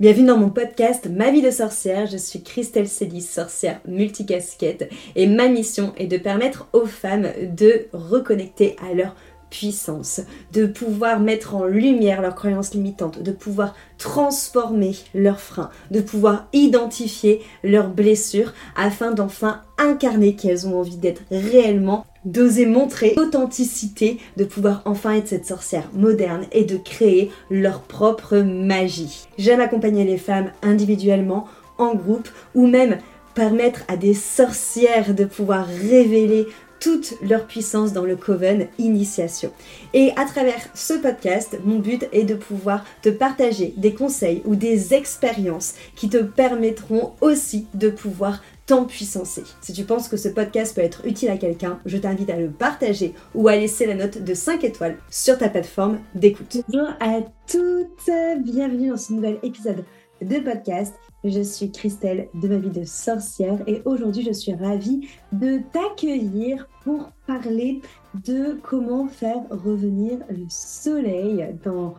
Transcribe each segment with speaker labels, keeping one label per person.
Speaker 1: Bienvenue dans mon podcast Ma vie de sorcière. Je suis Christelle Célis, sorcière multicasquette, et ma mission est de permettre aux femmes de reconnecter à leur puissance, de pouvoir mettre en lumière leurs croyances limitantes, de pouvoir transformer leurs freins, de pouvoir identifier leurs blessures afin d'enfin incarner qu'elles ont envie d'être réellement, d'oser montrer l'authenticité, de pouvoir enfin être cette sorcière moderne et de créer leur propre magie. J'aime accompagner les femmes individuellement, en groupe ou même permettre à des sorcières de pouvoir révéler toute leur puissance dans le Coven Initiation. Et à travers ce podcast, mon but est de pouvoir te partager des conseils ou des expériences qui te permettront aussi de pouvoir t'empuissancer. Si tu penses que ce podcast peut être utile à quelqu'un, je t'invite à le partager ou à laisser la note de 5 étoiles sur ta plateforme d'écoute. Bonjour à toutes, bienvenue dans ce nouvel épisode de podcast. Je suis Christelle de ma vie de sorcière et aujourd'hui je suis ravie de t'accueillir pour parler de comment faire revenir le soleil dans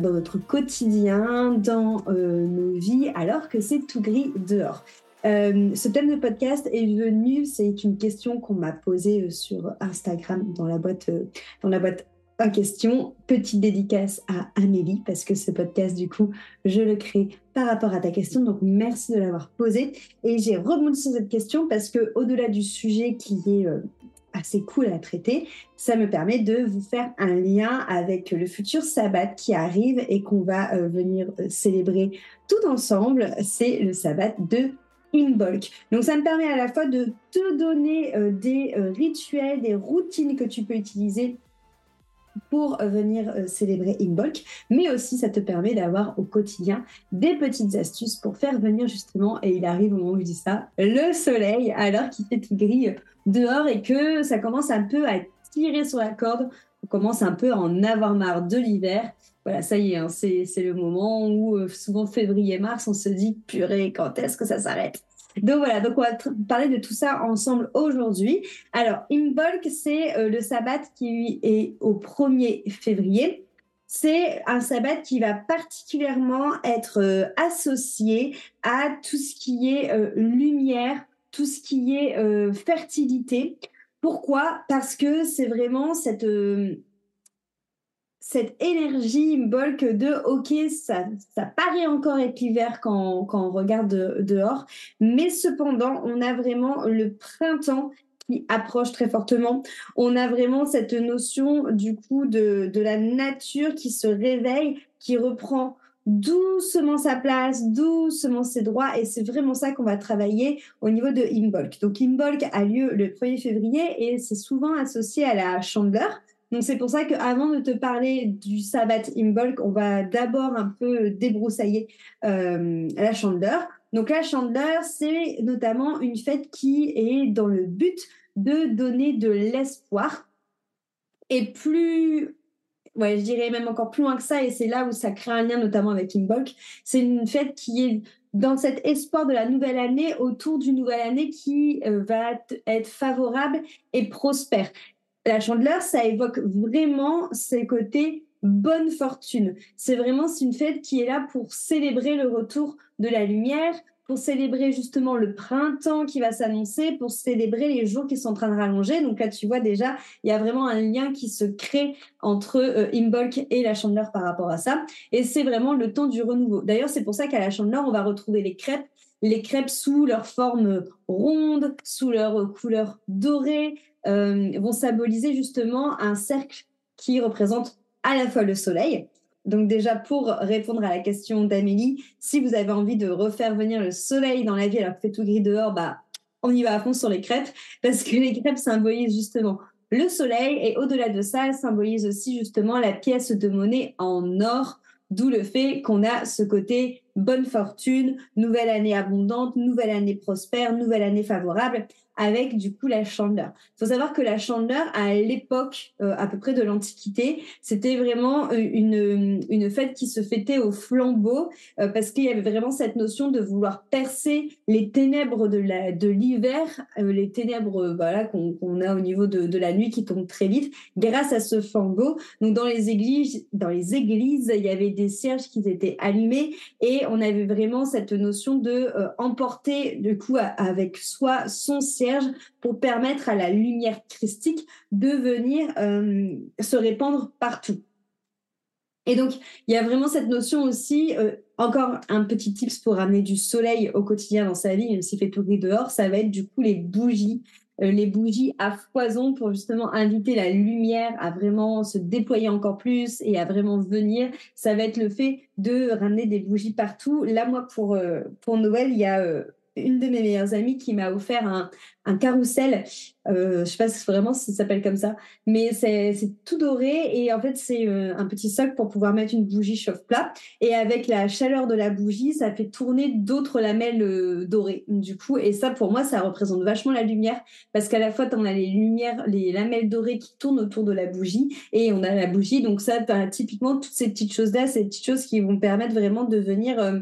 Speaker 1: notre quotidien, dans euh, nos vies alors que c'est tout gris dehors. Euh, ce thème de podcast est venu, c'est une question qu'on m'a posée euh, sur Instagram dans la boîte, dans la boîte en question. Petite dédicace à Amélie parce que ce podcast, du coup, je le crée par rapport à ta question. Donc, merci de l'avoir posé. Et j'ai rebondi sur cette question parce que, au-delà du sujet qui est euh, assez cool à traiter, ça me permet de vous faire un lien avec le futur sabbat qui arrive et qu'on va euh, venir euh, célébrer tout ensemble. C'est le sabbat de Imbolc. Donc ça me permet à la fois de te donner des rituels, des routines que tu peux utiliser pour venir euh, célébrer Imbolc, mais aussi ça te permet d'avoir au quotidien des petites astuces pour faire venir justement, et il arrive au moment où je dis ça, le soleil alors qu'il fait tout gris dehors et que ça commence un peu à tirer sur la corde, on commence un peu à en avoir marre de l'hiver. Voilà, ça y est, hein, c'est le moment où euh, souvent février-mars, on se dit, purée, quand est-ce que ça s'arrête? Donc voilà, donc on va parler de tout ça ensemble aujourd'hui. Alors, Imbolc, c'est euh, le sabbat qui est au 1er février. C'est un sabbat qui va particulièrement être euh, associé à tout ce qui est euh, lumière, tout ce qui est fertilité. Pourquoi? Parce que c'est vraiment cette cette énergie bulk de ok ça, ça paraît encore être l'hiver quand, quand, on regarde dehors mais cependant on a vraiment le printemps qui approche très fortement on a vraiment cette notion du coup de, de la nature qui se réveille qui reprend doucement sa place, doucement ses droits, et c'est vraiment ça qu'on va travailler au niveau de Imbolc. Donc Imbolc a lieu le 1er février et c'est souvent associé à la chandeleur. C'est pour ça qu'avant de te parler du Sabbat Imbolc, on va d'abord un peu débroussailler euh, la chandeleur. Donc la chandeleur, c'est notamment une fête qui est dans le but de donner de l'espoir. Et plus, je dirais même encore plus loin que ça, et c'est là où ça crée un lien notamment avec Imbolc, c'est une fête qui est dans cet espoir de la nouvelle année, autour d'une nouvelle année qui euh, va être favorable et prospère la chandeleur, ça évoque vraiment ces côtés bonne fortune. C'est vraiment une fête qui est là pour célébrer le retour de la lumière, pour célébrer justement le printemps qui va s'annoncer, pour célébrer les jours qui sont en train de rallonger. Donc là, tu vois déjà, il y a vraiment un lien qui se crée entre euh, Imbolc et la chandeleur par rapport à ça. Et c'est vraiment le temps du renouveau. D'ailleurs, c'est pour ça qu'à la chandeleur, on va retrouver les crêpes les crêpes sous leur forme ronde, sous leur couleur dorée, euh, vont symboliser justement un cercle qui représente à la fois le soleil. Donc déjà pour répondre à la question d'Amélie, si vous avez envie de refaire venir le soleil dans la vie alors que fait tout gris dehors, bah on y va à fond sur les crêpes parce que les crêpes symbolisent justement le soleil et au-delà de ça, elles symbolisent aussi justement la pièce de monnaie en or, d'où le fait qu'on a ce côté bonne fortune, nouvelle année abondante, nouvelle année prospère, nouvelle année favorable avec du coup la chandeleur. Il faut savoir que la chandeleur, à l'époque euh, à peu près de l'Antiquité, c'était vraiment euh, une, une fête qui se fêtait au flambeau euh, parce qu'il y avait vraiment cette notion de vouloir percer les ténèbres de la de l'hiver, les ténèbres voilà qu'on a au niveau de, de, la nuit qui tombent très vite grâce à ce flambeau. Donc dans les églises, dans les églises, il y avait des cierges qui étaient allumés et On avait vraiment cette notion de euh, emporter du coup avec soi son cierge pour permettre à la lumière christique de venir euh, se répandre partout. Et donc, il y a vraiment cette notion aussi, euh, encore un petit tips pour ramener du soleil au quotidien dans sa vie, même s'il fait tout gris dehors, ça va être du coup les bougies. Euh, les bougies à foison pour justement inviter la lumière à vraiment se déployer encore plus et à vraiment venir. Ça va être le fait de ramener des bougies partout. Là, moi, pour, euh, pour Noël, il y a une de mes meilleures amies qui m'a offert un, un carrousel. Euh, je sais pas vraiment si ça s'appelle comme ça, mais c'est tout doré et en fait c'est euh, un petit socle pour pouvoir mettre une bougie chauffe-plat et avec la chaleur de la bougie, ça fait tourner d'autres lamelles euh, dorées du coup et ça pour moi ça représente vachement la lumière parce qu'à la fois on a les lumières, les lamelles dorées qui tournent autour de la bougie et on a la bougie donc ça typiquement toutes ces petites choses là, ces petites choses qui vont permettre vraiment de venir euh,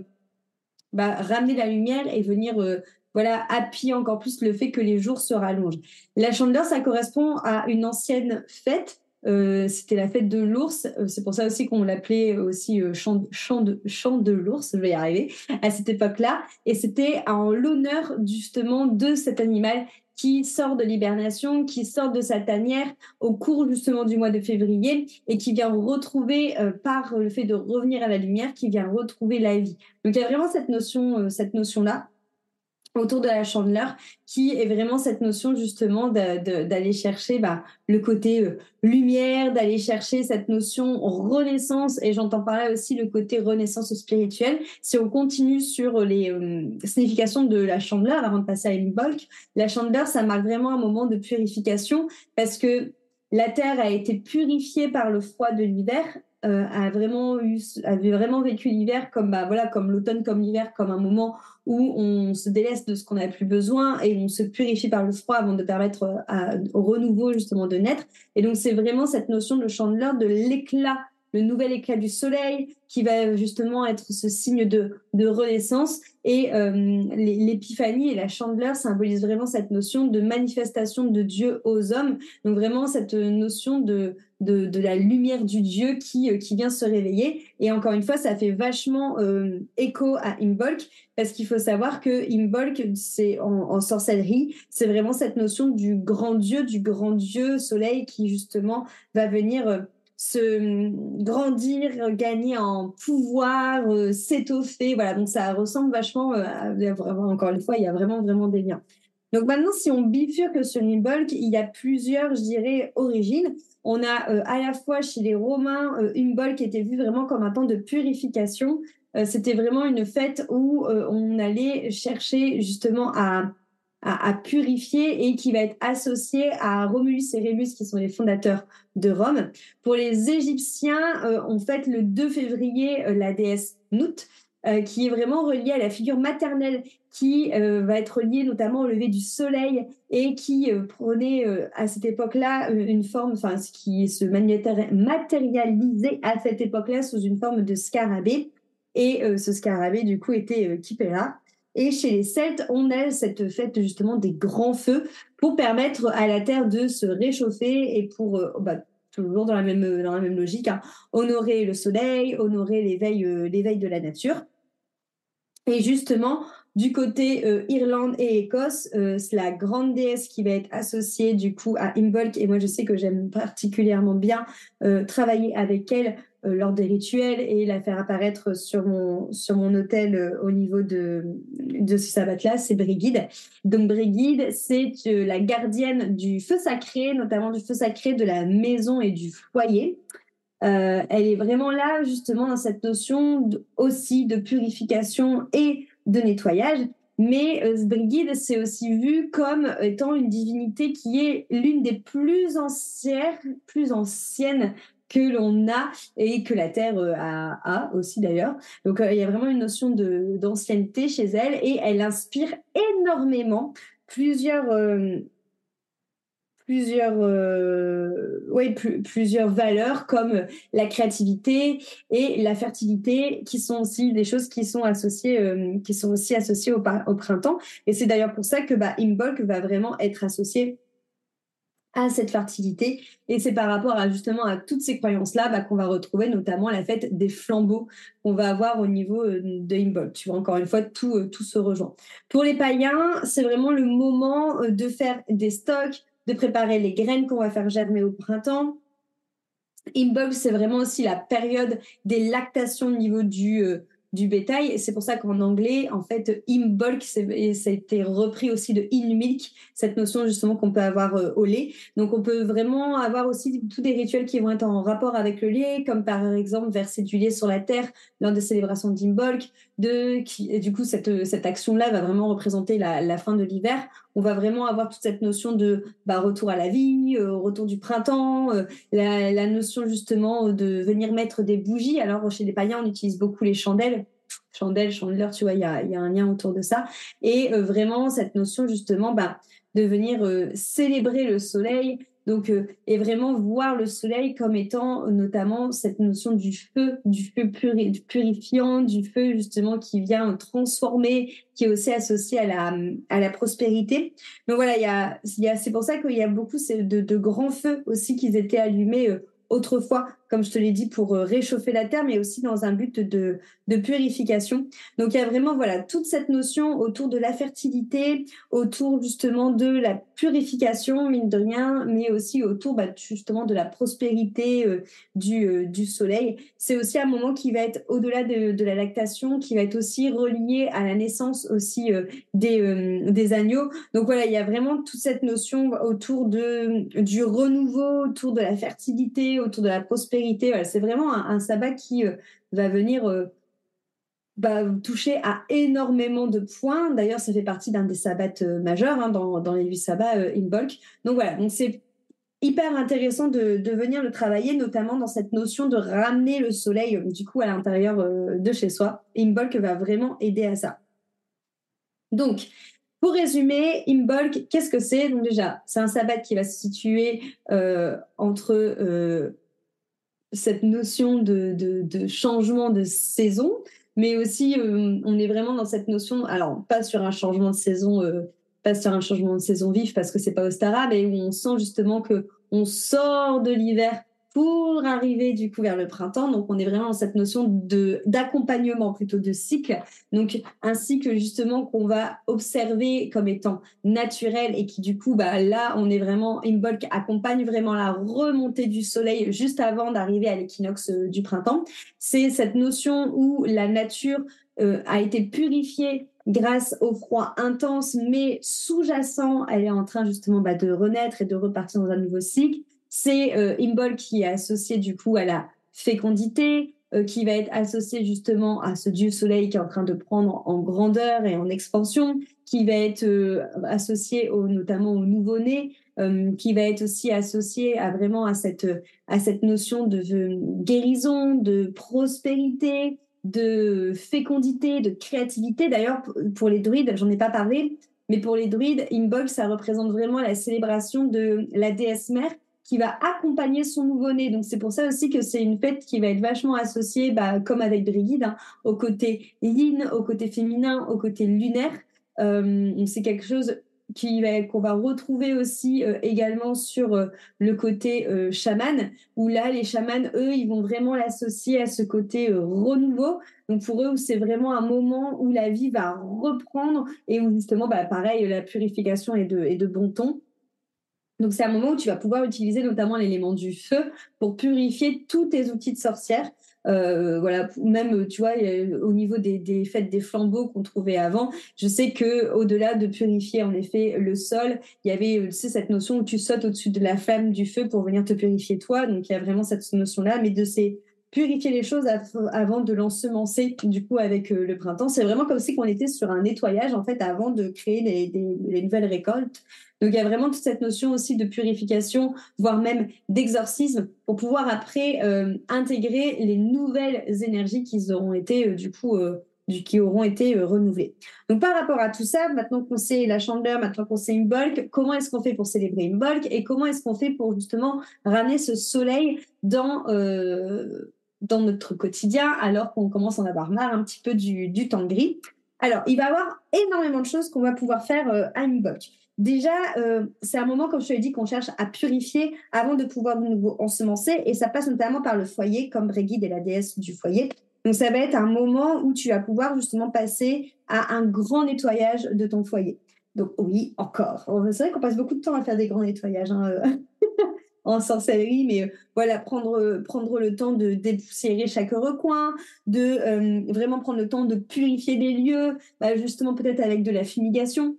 Speaker 1: bah, ramener la lumière et venir euh, voilà appuyer encore plus le fait que les jours se rallongent. La chandeleur, ça correspond à une ancienne fête. Euh, c'était la fête de l'ours. Euh, c'est pour ça aussi qu'on l'appelait aussi euh, chant, chant, de, chant de l'ours. Je vais y arriver à cette époque-là. Et c'était en l'honneur justement de cet animal qui sort de l'hibernation, qui sort de sa tanière au cours justement du mois de février et qui vient retrouver euh, par le fait de revenir à la lumière, qui vient retrouver la vie. Donc il y a vraiment cette notion, euh, cette notion là autour de la chandeleur, qui est vraiment cette notion justement d'aller chercher bah, le côté euh, lumière, d'aller chercher cette notion renaissance, et j'entends par là aussi le côté renaissance spirituelle. Si on continue sur les euh, significations de la chandeleur, avant de passer à une bolk, la chandeleur, ça marque vraiment un moment de purification, parce que la terre a été purifiée par le froid de l'hiver euh, a vraiment eu, avait vraiment vécu l'hiver comme bah voilà comme l'automne comme l'hiver comme un moment où on se délaisse de ce qu'on n'a plus besoin et on se purifie par le froid avant de permettre euh, à, au renouveau justement de naître. Et donc c'est vraiment cette notion de chandeleur de l'éclat le nouvel éclat du soleil, qui va justement être ce signe de, de renaissance. Et euh, l'épiphanie et la chandeleur symbolisent vraiment cette notion de manifestation de Dieu aux hommes. Donc vraiment cette notion de, de, la lumière du Dieu qui, euh, qui vient se réveiller. Et encore une fois, ça fait vachement euh, écho à Imbolc, parce qu'il faut savoir que Imbolc, c'est en, sorcellerie, c'est vraiment cette notion du grand Dieu, du grand Dieu soleil qui justement va venir euh, se grandir, gagner en pouvoir, s'étoffer. Voilà, donc ça ressemble vachement, à, encore une fois, il y a vraiment, vraiment des liens. Donc maintenant, si on bifurque sur Imbolc, il y a plusieurs, je dirais, origines. On a euh, à la fois chez les Romains Imbolc qui était vu vraiment comme un temps de purification. C'était vraiment une fête où on allait chercher justement à purifier et qui va être associé à Romulus et Rémus qui sont les fondateurs de Rome. Pour les Égyptiens, euh, on fête le 2 février euh, la déesse Nout, euh, qui est vraiment reliée à la figure maternelle, qui va être liée notamment au lever du soleil et qui prenait à cette époque-là une forme, enfin, ce qui se matérialisait à cette époque-là sous une forme de scarabée. Et ce scarabée, du coup, était Kipera. Et chez les Celtes, on a cette fête justement des grands feux pour permettre à la terre de se réchauffer et pour euh, bah, toujours dans la même dans la même logique, hein, honorer le soleil, honorer l'éveil euh, l'éveil de la nature. Et justement, du côté euh, Irlande et Écosse, c'est la grande déesse qui va être associée du coup à Imbolc. Et moi, je sais que j'aime particulièrement bien travailler avec elle euh, lors des rituels et la faire apparaître sur mon sur mon hôtel euh, au niveau de de ce sabbat là c'est Brigide. Donc Brigide c'est euh, la gardienne du feu sacré notamment du feu sacré de la maison et du foyer. Euh, elle est vraiment là justement dans cette notion aussi de purification et de nettoyage mais euh, c'est aussi vu comme étant une divinité qui est l'une des plus anciennes, plus anciennes que l'on a et que la Terre euh, a, aussi d'ailleurs. Donc euh, il y a vraiment une notion d'ancienneté chez elle et elle inspire énormément plusieurs euh, plusieurs ouais, plusieurs valeurs comme la créativité et la fertilité qui sont aussi des choses qui sont associées qui sont aussi associées au, au printemps et c'est d'ailleurs pour ça que bah Imbolc va vraiment être associé à cette fertilité. Et c'est par rapport à justement à toutes ces croyances-là bah, qu'on va retrouver notamment la fête des flambeaux qu'on va avoir au niveau euh, de Imbolc. Tu vois, encore une fois, tout, euh, tout se rejoint. Pour les païens, c'est vraiment le moment euh, de faire des stocks, de préparer les graines qu'on va faire germer au printemps. Imbolc, c'est vraiment aussi la période des lactations au niveau du, du bétail. C'est pour ça qu'en anglais, en fait, bulk, ça a été repris aussi de in milk, cette notion justement qu'on peut avoir euh, au lait. Donc, on peut vraiment avoir aussi tous des rituels qui vont être en rapport avec le lait, comme par exemple verser du lait sur la terre lors des célébrations d'Imbolc. Du coup, cette, action-là va vraiment représenter la fin de l'hiver. On va vraiment avoir toute cette notion de bah, retour à la vie, euh, retour du printemps, euh, la, notion justement de venir mettre des bougies. Alors, chez les païens, on utilise beaucoup les chandelles chandelle, chandeleur, tu vois, il y a, y a, un lien autour de ça. Et euh, vraiment, cette notion, justement, bah, de venir euh, célébrer le soleil, donc, euh, et vraiment voir le soleil comme étant notamment cette notion du feu, du feu purifiant, du feu justement qui vient transformer, qui est aussi associé à la, à la prospérité. Donc voilà, il y a, y a, c'est pour ça qu'il y a beaucoup de, de grands feux aussi qui étaient allumés autrefois, comme je te l'ai dit, pour euh, réchauffer la terre, mais aussi dans un but de, de purification. Donc il y a vraiment voilà toute cette notion autour de la fertilité, autour justement de la purification, mine de rien, mais aussi autour bah, justement de la prospérité euh, du, euh, du soleil. C'est aussi un moment qui va être au-delà de, de, la lactation, qui va être aussi relié à la naissance aussi des, des agneaux. Donc voilà, il y a vraiment toute cette notion autour de, du renouveau, autour de la fertilité, autour de la prospérité. C'est vraiment un, sabbat qui euh, va venir euh, bah, toucher à énormément de points. D'ailleurs, ça fait partie d'un des sabbats euh, majeurs hein, dans, les huit sabbats in bulk. Donc voilà, donc c'est hyper intéressant de, venir le travailler, notamment dans cette notion de ramener le soleil du coup à l'intérieur de chez soi. Imbolc va vraiment aider à ça. Donc, pour résumer, Imbolc, qu'est-ce que c'est? Donc déjà, c'est un sabbat qui va se situer entre cette notion de, de, changement de saison, mais aussi euh, on est vraiment dans cette notion, alors pas sur un changement de saison, pas sur un changement de saison vif parce que c'est pas Ostara, mais où on sent justement que on sort de l'hiver pour arriver du coup vers le printemps. Donc on est vraiment dans cette notion d'accompagnement plutôt de cycle. Donc un cycle justement qu'on va observer comme étant naturel et qui du coup bah là on est vraiment Imbolc accompagne vraiment la remontée du soleil juste avant d'arriver à l'équinoxe euh, du printemps. C'est cette notion où la nature euh, a été purifiée grâce au froid intense, mais sous-jacent, elle est en train justement bah, de renaître et de repartir dans un nouveau cycle. C'est euh, Imbol qui est associé du coup à la fécondité, euh, qui va être associé justement à ce dieu soleil qui est en train de prendre en grandeur et en expansion, qui va être euh, associé notamment au nouveau-né, qui va être aussi associé à vraiment à cette, à cette notion de, guérison, de prospérité, de fécondité, de créativité. D'ailleurs, pour les druides, j'en ai pas parlé, mais pour les druides, Imbolc, ça représente vraiment la célébration de la déesse mère qui va accompagner son nouveau-né. Donc c'est pour ça aussi que c'est une fête qui va être vachement associée, bah, comme avec Brigide, hein, au côté yin, au côté féminin, au côté lunaire. Euh, c'est quelque chose qui va qu'on va retrouver aussi euh, également sur euh, le côté chaman où là les chamans eux ils vont vraiment l'associer à ce côté renouveau donc pour eux c'est vraiment un moment où la vie va reprendre et où justement bah pareil la purification est de est de bon ton donc c'est un moment où tu vas pouvoir utiliser notamment l'élément du feu pour purifier tous tes outils de sorcière. Euh, voilà, même tu vois au niveau des, fêtes des flambeaux qu'on trouvait avant, je sais que au-delà de purifier en effet le sol, il y avait tu cette notion où tu sautes au-dessus de la flamme du feu pour venir te purifier toi. Donc il y a vraiment cette notion là, mais de ces purifier les choses avant de l'ensemencer du coup avec euh, le printemps. C'est vraiment comme si on était sur un nettoyage en fait avant de créer les, les, nouvelles récoltes. Donc il y a vraiment toute cette notion aussi de purification, voire même d'exorcisme, pour pouvoir après euh, intégrer les nouvelles énergies qui auront été euh, du coup qui auront été renouvelées. Donc par rapport à tout ça, maintenant qu'on sait la chandeleur, maintenant qu'on sait bulk, comment est-ce qu'on fait pour célébrer bulk et comment est-ce qu'on fait pour justement ramener ce soleil dans dans notre quotidien alors qu'on commence à en avoir marre un petit peu du, temps gris. Alors, il va y avoir énormément de choses qu'on va pouvoir faire euh, à Inbox. déjà, euh, c'est un moment, comme je te l'ai dit, qu'on cherche à purifier avant de pouvoir de nouveau ensemencer. Et ça passe notamment par le foyer, comme Brégide est la déesse du foyer. Donc, ça va être un moment où tu vas pouvoir justement passer à un grand nettoyage de ton foyer. Donc, oui, encore. C'est vrai qu'on passe beaucoup de temps à faire des grands nettoyages. Hein, euh, en sorcellerie, mais euh, voilà, prendre, prendre le temps de dépoussiérer chaque recoin, de euh, vraiment prendre le temps de purifier des lieux, bah, justement peut-être avec de la fumigation.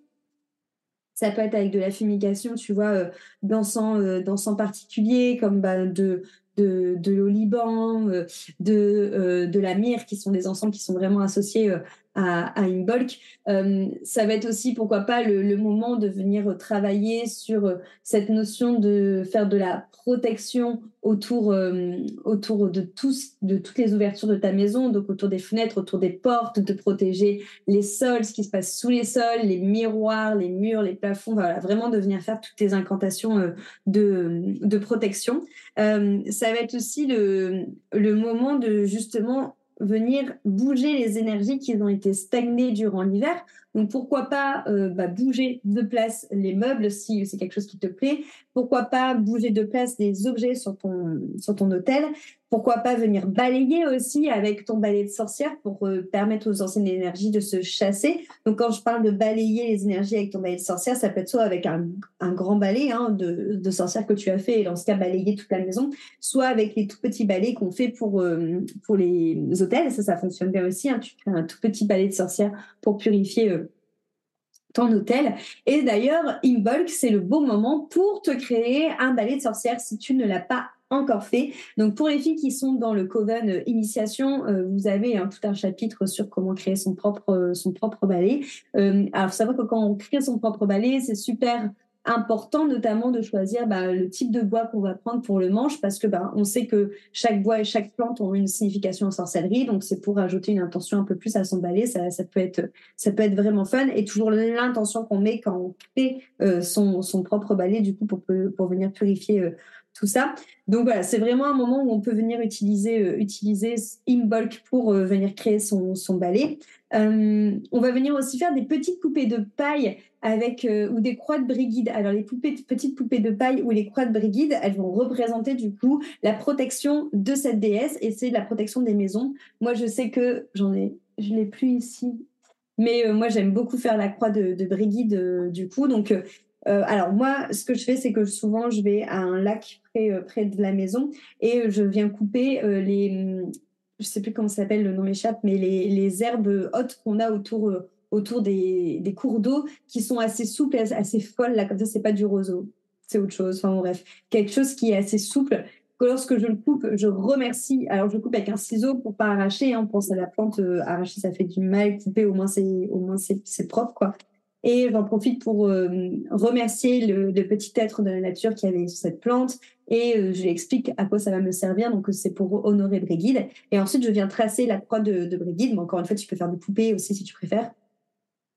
Speaker 1: Ça peut être avec de la fumigation, tu vois, euh, d'encens, euh, particulier, comme bah, de, de, de l'oliban, de, de la myrrhe, qui sont des encens qui sont vraiment associés à, à une bulk. Euh, ça va être aussi, pourquoi pas, le, le, moment de venir travailler sur euh, cette notion de faire de la protection autour, euh, autour de, tous, de toutes les ouvertures de ta maison, donc autour des fenêtres, autour des portes, de protéger les sols, ce qui se passe sous les sols, les miroirs, les murs, les plafonds, voilà, vraiment de venir faire toutes tes incantations euh, de, de protection. Euh, ça va être aussi le, le moment de justement venir bouger les énergies qui ont été stagnées durant l'hiver. Donc pourquoi pas euh, bah, bouger de place les meubles si c'est quelque chose qui te plaît. Pourquoi pas bouger de place des objets sur ton hôtel. Pourquoi pas venir balayer aussi avec ton balai de sorcière pour euh, permettre aux anciennes énergies de se chasser. Donc quand je parle de balayer les énergies avec ton balai de sorcière, ça peut être soit avec un, grand balai hein, de, de sorcière que tu as fait et dans ce cas balayer toute la maison, soit avec les tout petits balais qu'on fait pour euh, les hôtels. Ça, ça fonctionne bien aussi. Hein. Tu fais un tout petit balai de sorcière pour purifier ton hôtel. Et d'ailleurs, Inbulk, c'est le bon moment pour te créer un balai de sorcière si tu ne l'as pas encore fait. Donc pour les filles qui sont dans le Coven euh, Initiation, euh, vous avez hein, tout un chapitre sur comment créer son propre euh, son propre balai. alors faut savoir que quand on crée son propre balai, c'est super important notamment de choisir bah, le type de bois qu'on va prendre pour le manche parce que bah, on sait que chaque bois et chaque plante ont une signification en sorcellerie donc c'est pour ajouter une intention un peu plus à son balai ça, ça peut être ça peut être vraiment fun. Et toujours l'intention qu'on met quand on crée son, son propre balai du coup pour pour venir purifier tout ça. Donc voilà, c'est vraiment un moment où on peut venir utiliser, euh, utiliser Imbolc pour euh, venir créer son, son balai. Euh, on va venir aussi faire des petites poupées de paille avec ou des croix de brigide. Alors les poupées, petites poupées de paille ou les croix de brigide, elles vont représenter du coup la protection de cette déesse et c'est la protection des maisons. Moi, je sais que j'en ai, je l'ai plus ici, mais moi j'aime beaucoup faire la croix de, de Brigide du coup. Donc euh, alors moi, ce que je fais, c'est que souvent je vais à un lac près, euh, de la maison et je viens couper euh, les, je sais plus comment ça s'appelle, le nom m'échappe, mais les, herbes hautes qu'on a autour autour des, cours d'eau qui sont assez souples, assez folles là, comme ça c'est pas du roseau, c'est autre chose. Enfin bref, quelque chose qui est assez souple. Que lorsque je le coupe, je remercie. Alors je coupe avec un ciseau pour pas arracher. Hein, on pense à la plante, arracher ça fait du mal. Couper au moins c'est au moins c'est propre quoi. Et j'en profite pour euh, remercier le, petit être de la nature qui avait cette plante et euh, je lui explique à quoi ça va me servir. Donc c'est pour honorer Brigide. Et ensuite je viens tracer la croix de, de. Mais encore une fois, tu peux faire des poupées aussi si tu préfères.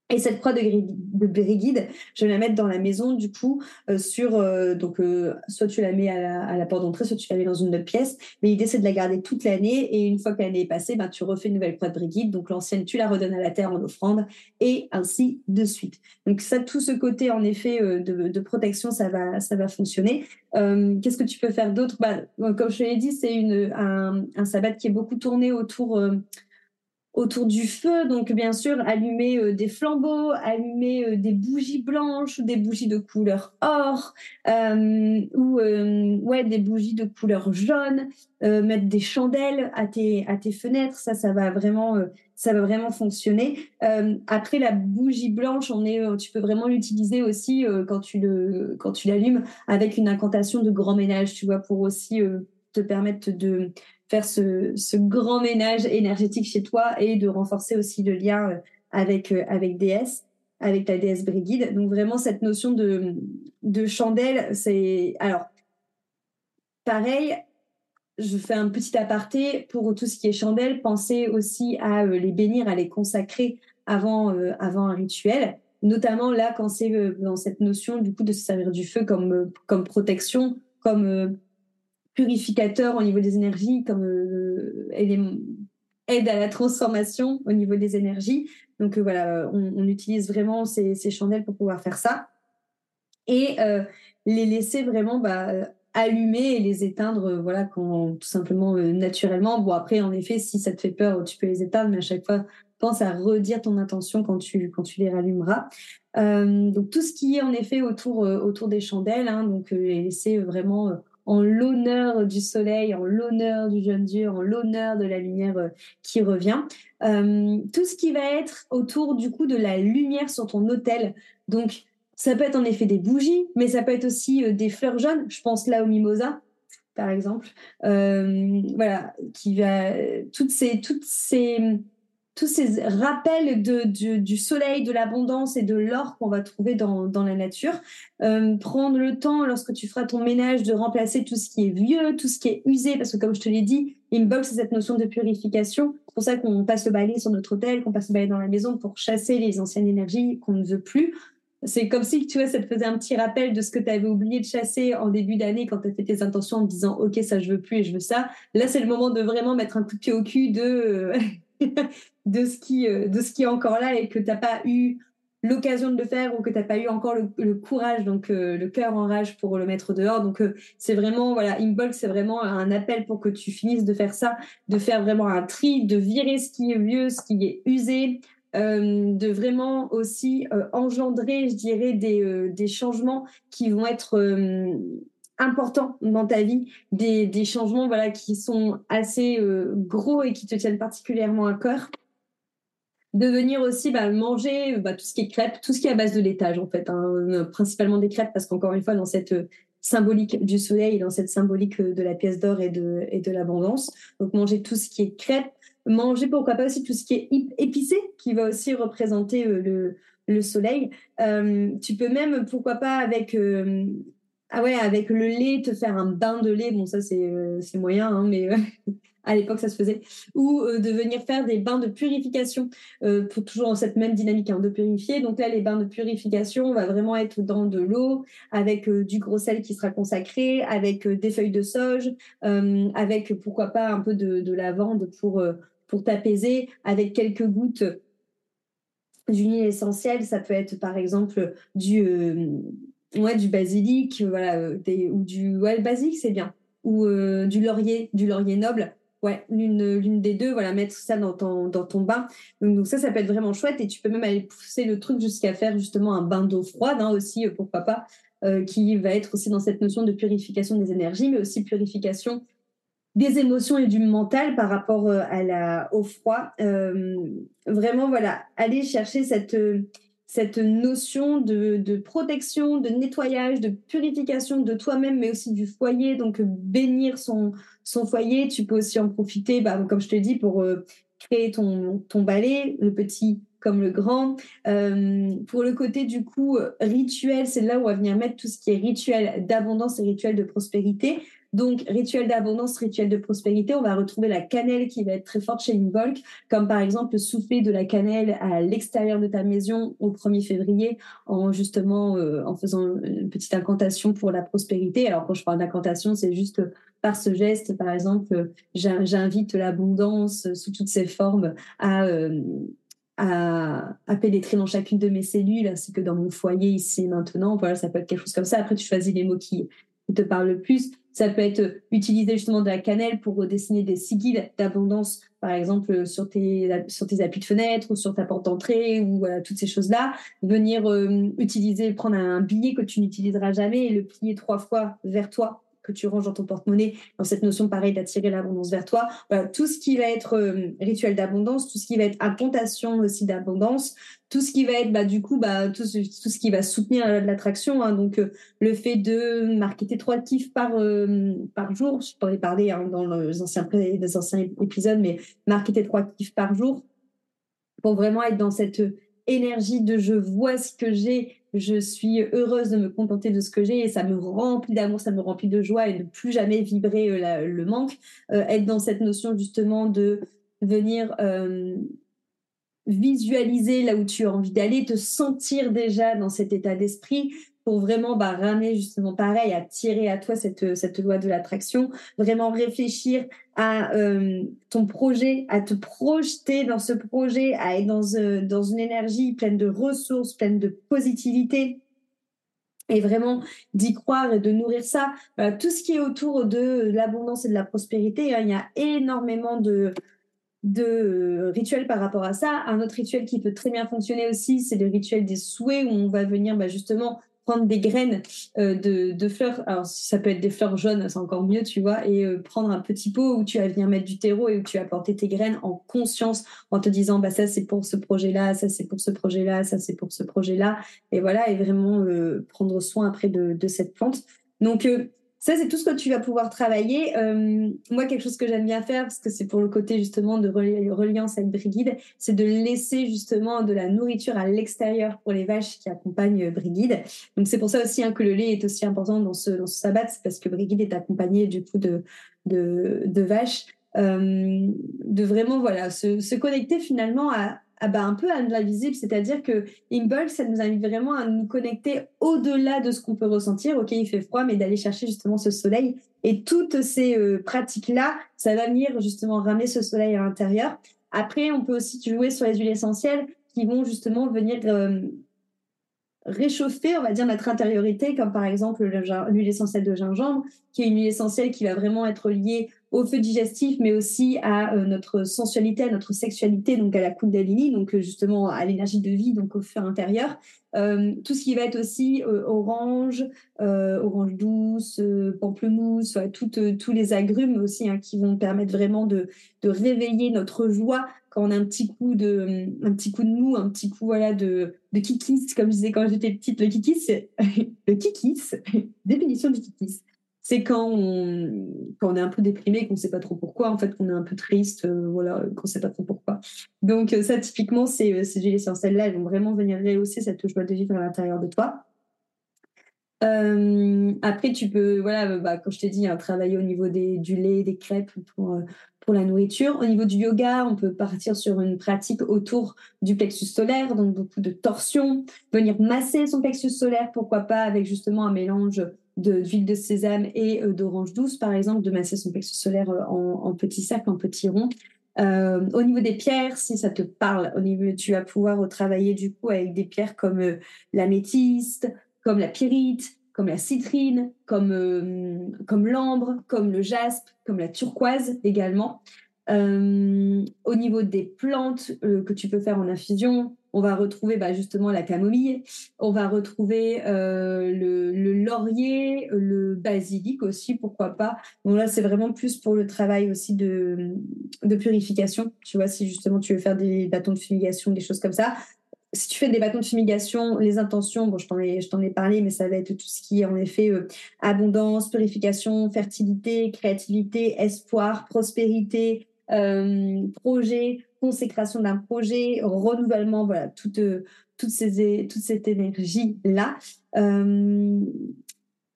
Speaker 1: Et cette croix de, de Brigide, je vais la mettre dans la maison, du coup, euh, sur euh, donc euh, soit tu la mets à la, porte d'entrée, soit tu la mets dans une autre pièce. Mais l'idée c'est de la garder toute l'année et une fois que l'année est passée, ben tu refais une nouvelle croix de Brigide. Donc l'ancienne, tu la redonnes à la terre en offrande et ainsi de suite. Donc ça, tout ce côté en effet de, de, protection, ça va ça va fonctionner. Qu'est-ce que tu peux faire d'autre? Bah, Comme je l'ai dit, c'est un, un sabbat qui est beaucoup tourné autour autour du feu. Donc, bien sûr, allumer euh, des flambeaux, allumer euh, des bougies blanches ou des bougies de couleur or, euh, ou ouais, des bougies de couleur jaune, mettre des chandelles à tes, à tes fenêtres. Ça, ça va vraiment, ça va vraiment fonctionner. après, la bougie blanche, on est, tu peux vraiment l'utiliser aussi quand tu le, quand tu l'allumes avec une incantation de grand ménage, tu vois, pour aussi te permettre de faire ce, ce, grand ménage énergétique chez toi et de renforcer aussi le lien euh, avec euh, avec DS, avec ta déesse Brigide. Donc vraiment cette notion de de chandelle, c'est alors pareil. Je fais un petit aparté pour tout ce qui est chandelle. Pensez aussi à euh, les bénir, à les consacrer avant avant un rituel. Notamment là quand c'est dans cette notion du coup de se servir du feu comme comme protection, comme purificateur au niveau des énergies, comme euh, aide à la transformation au niveau des énergies. Donc euh, voilà, on, utilise vraiment ces, chandelles pour pouvoir faire ça. et les laisser vraiment bah, allumer et les éteindre voilà quand tout simplement naturellement bon après en effet si ça te fait peur tu peux les éteindre mais à chaque fois pense à redire ton intention quand tu quand tu les rallumeras donc tout ce qui est en effet autour autour des chandelles hein, donc les laisser vraiment en l'honneur du soleil, en l'honneur du jeune Dieu, en l'honneur de la lumière euh, qui revient. Euh, tout ce qui va être autour du coup de la lumière sur ton hôtel. Donc ça peut être en effet des bougies, mais ça peut être aussi euh, des fleurs jaunes. Je pense là au mimosa, par exemple. voilà, qui va toutes ces toutes ces tous ces rappels du soleil, de l'abondance et de l'or qu'on va trouver dans, la nature. Euh, prendre le temps, lorsque tu feras ton ménage, de remplacer tout ce qui est vieux, tout ce qui est usé, parce que comme je te l'ai dit, Inbox, c'est cette notion de purification. C'est pour ça qu'on passe le balai sur notre hôtel, qu'on passe le balai dans la maison pour chasser les anciennes énergies qu'on ne veut plus. C'est comme si, tu vois, ça te faisait un petit rappel de ce que tu avais oublié de chasser en début d'année quand tu as fait tes intentions en te disant, OK, ça, je veux plus et je veux ça. Là, c'est le moment de vraiment mettre un coup de pied au cul de... De ce qui euh, de ce qui est encore là et que t'as pas eu l'occasion de le faire ou que t'as pas eu encore le, courage donc euh, le cœur en rage pour le mettre dehors. Donc euh, c'est vraiment voilà Inbox c'est vraiment un appel pour que tu finisses de faire ça de faire vraiment un tri de virer ce qui est vieux ce qui est usé de vraiment aussi engendrer je dirais des des changements qui vont être importants dans ta vie, des, des changements voilà qui sont assez gros et qui te tiennent particulièrement à cœur de venir aussi bah, manger bah, tout ce qui est crêpes, tout ce qui est à base de laitage en fait, hein, principalement des crêpes parce qu'encore une fois dans cette euh, symbolique du soleil, dans cette symbolique euh, de la pièce d'or et de, et de l'abondance. Donc manger tout ce qui est crêpes, manger pourquoi pas aussi tout ce qui est épicé qui va aussi représenter euh, le, le soleil. tu peux même pourquoi pas avec ah ouais avec le lait te faire un bain de lait. Bon ça c'est c'est moyen hein, mais à l'époque ça se faisait, ou euh, de venir faire des bains de purification, euh, pour toujours dans cette même dynamique hein, de purifier. Donc là, les bains de purification, on va vraiment être dans de l'eau, avec euh, du gros sel qui sera consacré, avec des feuilles de sauge, avec pourquoi pas un peu de, de lavande pour, pour t'apaiser, avec quelques gouttes d'huile essentielle. Ça peut être par exemple du, ouais, du basilic, voilà, des, ou du ouais, basilic, c'est bien ou du laurier, du laurier noble. Ouais, l'une des deux, voilà, mettre ça dans ton dans ton bain. Donc, ça, ça peut être vraiment chouette et tu peux même aller pousser le truc jusqu'à faire justement un bain d'eau froide hein, aussi, euh, pourquoi pas, euh, qui va être aussi dans cette notion de purification des énergies, mais aussi purification des émotions et du mental par rapport euh, à la au froid. vraiment, voilà, aller chercher cette cette notion de, protection, de nettoyage, de purification de toi-même, mais aussi du foyer. Donc, bénir son, son foyer. Tu peux aussi en profiter, bah, comme je te dis, pour euh, créer ton, ton balai, le petit comme le grand. Euh, pour le côté du coup rituel, c'est là où on va venir mettre tout ce qui est rituel d'abondance et rituel de prospérité. Donc, rituel d'abondance, rituel de prospérité, on va retrouver la cannelle qui va être très forte chez Involk, comme par exemple souffler de la cannelle à l'extérieur de ta maison au 1er février en justement euh, en faisant une petite incantation pour la prospérité. Alors, quand je parle d'incantation, c'est juste par ce geste, par exemple, j'invite l'abondance sous toutes ses formes à euh, à, pénétrer dans chacune de mes cellules ainsi que dans mon foyer ici maintenant. Voilà, ça peut être quelque chose comme ça. Après, tu choisis les mots qui te parlent le plus. Ça peut être utiliser justement de la cannelle pour dessiner des sigils d'abondance, par exemple sur tes sur tes appuis de fenêtre ou sur ta porte d'entrée ou toutes ces choses-là. Venir euh, utiliser, prendre un billet que tu n'utiliseras jamais et le plier trois fois vers toi que tu ranges dans ton porte-monnaie, dans cette notion pareil d'attirer l'abondance vers toi. Voilà, tout ce qui va être euh, rituel d'abondance, tout ce qui va être incantation aussi d'abondance, tout ce qui va être bah du coup bah tout ce, tout ce qui va soutenir l'attraction. Hein, donc euh, le fait de marquer tes trois kiffs par euh, par jour, je pourrais parler hein, dans les anciens les anciens épisodes, mais marquer tes trois kiffs par jour pour vraiment être dans cette énergie de je vois ce que j'ai, je suis heureuse de me contenter de ce que j'ai et ça me remplit d'amour, ça me remplit de joie et de plus jamais vibrer euh, le manque. Euh, être dans cette notion justement de venir euh, visualiser là où tu as envie d'aller, te sentir déjà dans cet état d'esprit, pour vraiment bah, ramener justement pareil, à tirer à toi cette, cette loi de l'attraction, vraiment réfléchir à euh, ton projet, à te projeter dans ce projet, à être dans, euh, dans une énergie pleine de ressources, pleine de positivité, et vraiment d'y croire et de nourrir ça. tout ce qui est autour de l'abondance et de la prospérité, hein, il y a énormément de, de rituels par rapport à ça. Un autre rituel qui peut très bien fonctionner aussi, c'est le rituel des souhaits où on va venir bah, justement prendre des graines euh, de, fleurs. Alors, ça peut être des fleurs jaunes, c'est encore mieux, tu vois, et euh, prendre un petit pot où tu vas venir mettre du terreau et où tu vas porter tes graines en conscience, en te disant, bah, ça, c'est pour ce projet-là, ça, c'est pour ce projet-là, ça, c'est pour ce projet-là. Et voilà, et vraiment euh, prendre soin après de, de cette plante. Donc, ça, c'est tout ce que tu vas pouvoir travailler. Euh, moi, quelque chose que j'aime bien faire, parce que c'est pour le côté justement de reliance avec Brigide, c'est de laisser justement de la nourriture à l'extérieur pour les vaches qui accompagnent Brigide. Donc, c'est pour ça aussi hein, que le lait est aussi important dans ce, sabbat, parce que Brigide est accompagnée du coup de, de, vaches. Euh, de vraiment voilà se connecter finalement à, ah bah, un peu à l'invisible, c'est-à-dire que Imbulk, ça nous invite vraiment à nous connecter au-delà de ce qu'on peut ressentir. Ok, il fait froid, mais d'aller chercher justement ce soleil. Et toutes ces euh, pratiques-là, ça va venir justement ramener ce soleil à l'intérieur. Après, on peut aussi jouer sur les huiles essentielles qui vont justement venir euh, réchauffer, on va dire, notre intériorité, comme par exemple l'huile essentielle de gingembre, qui est une huile essentielle qui va vraiment être liée au feu digestif, mais aussi à euh, notre sensualité, à notre sexualité, donc à la Kundalini, donc euh, justement à l'énergie de vie, donc au feu intérieur. Euh, tout ce qui va être aussi orange, orange douce, pamplemousse, tous les agrumes aussi hein, qui vont permettre vraiment de, de réveiller notre joie quand on a un petit coup de, un petit coup de mou, un petit coup voilà de, de kikis, comme je disais quand j'étais petite, le kikis, le kikis, définition du kikis c'est quand on, est un peu déprimé, qu'on ne sait pas trop pourquoi, en fait, qu'on est un peu triste, euh, voilà, qu'on ne sait pas trop pourquoi. Donc euh, ça, typiquement, ces, euh, ces huiles essentielles-là, elles vont vraiment venir rehausser cette joie de vivre à l'intérieur de toi. après, tu peux, voilà, bah, comme je t'ai dit, hein, travailler au niveau des, du lait, des crêpes pour, pour la nourriture. Au niveau du yoga, on peut partir sur une pratique autour du plexus solaire, donc beaucoup de torsion, venir masser son plexus solaire, pourquoi pas, avec justement un mélange d'huile de, sésame et euh, d'orange douce, par exemple, de masser son plexus solaire euh, en, petits cercles, en petits ronds. Euh, au niveau des pierres, si ça te parle, au niveau, tu vas pouvoir travailler du coup avec des pierres comme euh, l'améthyste, comme la pyrite, comme la citrine, comme, comme l'ambre, comme le jaspe, comme la turquoise également. au niveau des plantes que tu peux faire en infusion, on va retrouver bah, justement la camomille, on va retrouver euh, le, laurier, le basilic aussi, pourquoi pas. Bon là, c'est vraiment plus pour le travail aussi de, purification. Tu vois, si justement tu veux faire des bâtons de fumigation, des choses comme ça, si tu fais des bâtons de fumigation, les intentions, bon, je t'en ai, je t'en ai parlé, mais ça va être tout ce qui est en effet euh, abondance, purification, fertilité, créativité, espoir, prospérité, euh, projet, consécration d'un projet, renouvellement, voilà, toute, ces, toute cette énergie-là. Euh,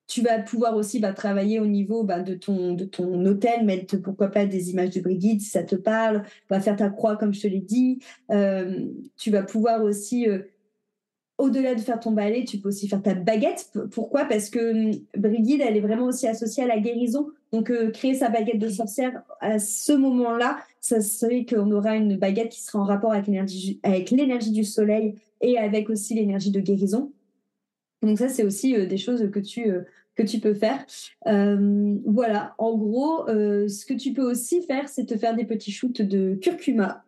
Speaker 1: tu vas pouvoir aussi bah, travailler au niveau bah, de, ton, de ton hôtel, mettre pourquoi pas des images de Brigitte si ça te parle, va faire ta croix comme je te l'ai dit. Euh, tu vas pouvoir aussi euh, au-delà de faire ton balai, tu peux aussi faire ta baguette. Pourquoi? Parce que hum, Brigitte, elle est vraiment aussi associée à la guérison. Donc, euh, créer sa baguette de sorcière à ce moment-là, ça serait qu'on aura une baguette qui sera en rapport avec l'énergie, du soleil et avec aussi l'énergie de guérison. Donc ça, c'est aussi euh, des choses que tu euh, que tu peux faire. voilà, en gros, ce que tu peux aussi faire, c'est te faire des petits shoots de curcuma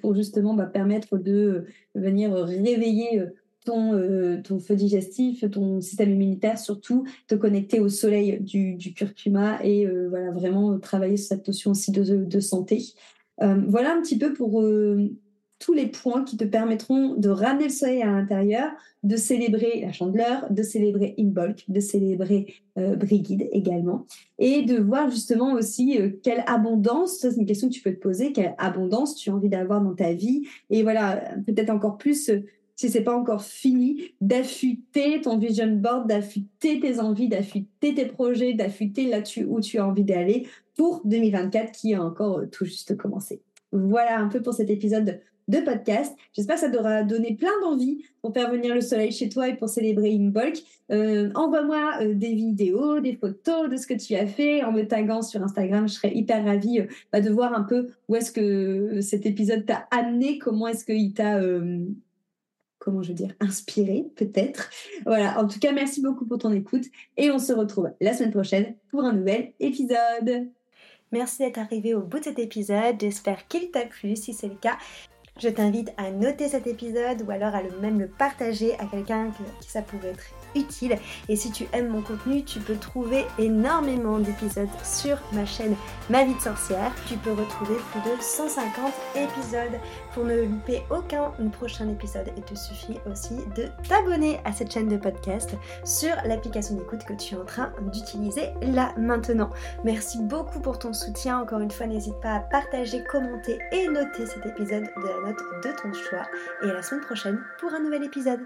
Speaker 1: pour justement bah, permettre de venir réveiller ton, euh, ton feu digestif, ton système immunitaire, surtout te connecter au soleil du, curcuma et euh, voilà vraiment travailler sur cette notion aussi de, santé. Euh, voilà un petit peu pour tous les points qui te permettront de ramener le soleil à l'intérieur, de célébrer la chandeleur, de célébrer Imbolc, de célébrer Brigide également, et de voir justement aussi quelle abondance, ça c'est une question que tu peux te poser, quelle abondance tu as envie d'avoir dans ta vie, et voilà, peut-être encore plus si c'est pas encore fini, d'affûter ton vision board, d'affûter tes envies, d'affûter tes projets, d'affûter là où tu as envie d'aller pour 2024 qui a encore euh, tout juste commencé. Voilà un peu pour cet épisode de podcast. J'espère que ça t'aura donné plein d'envie pour faire venir le soleil chez toi et pour célébrer Imbolc. Euh, Envoie-moi euh, des vidéos, des photos de ce que tu as fait en me taguant sur Instagram. Je serais hyper ravie euh, bah, de voir un peu où est-ce que cet épisode t'a amené, comment est-ce qu'il t'a comment je veux dire, inspiré peut-être. Voilà, en tout cas, merci beaucoup pour ton écoute et on se retrouve la semaine prochaine pour un nouvel épisode. Merci d'être arrivé au bout de cet épisode, j'espère qu'il t'a plu, si c'est le cas. Je t'invite à noter cet épisode ou alors à le même le partager à quelqu'un qui ça pourrait être Et si tu aimes mon contenu, tu peux trouver énormément d'épisodes sur ma chaîne Ma vie de sorcière. Tu peux retrouver plus de 150 épisodes pour ne louper aucun prochain épisode. Il te suffit aussi de t'abonner à cette chaîne de podcast sur l'application d'écoute que tu es en train d'utiliser là maintenant. Merci beaucoup pour ton soutien. Encore une fois, n'hésite pas à partager, commenter et noter cet épisode de la note de ton choix. Et à la semaine prochaine pour un nouvel épisode.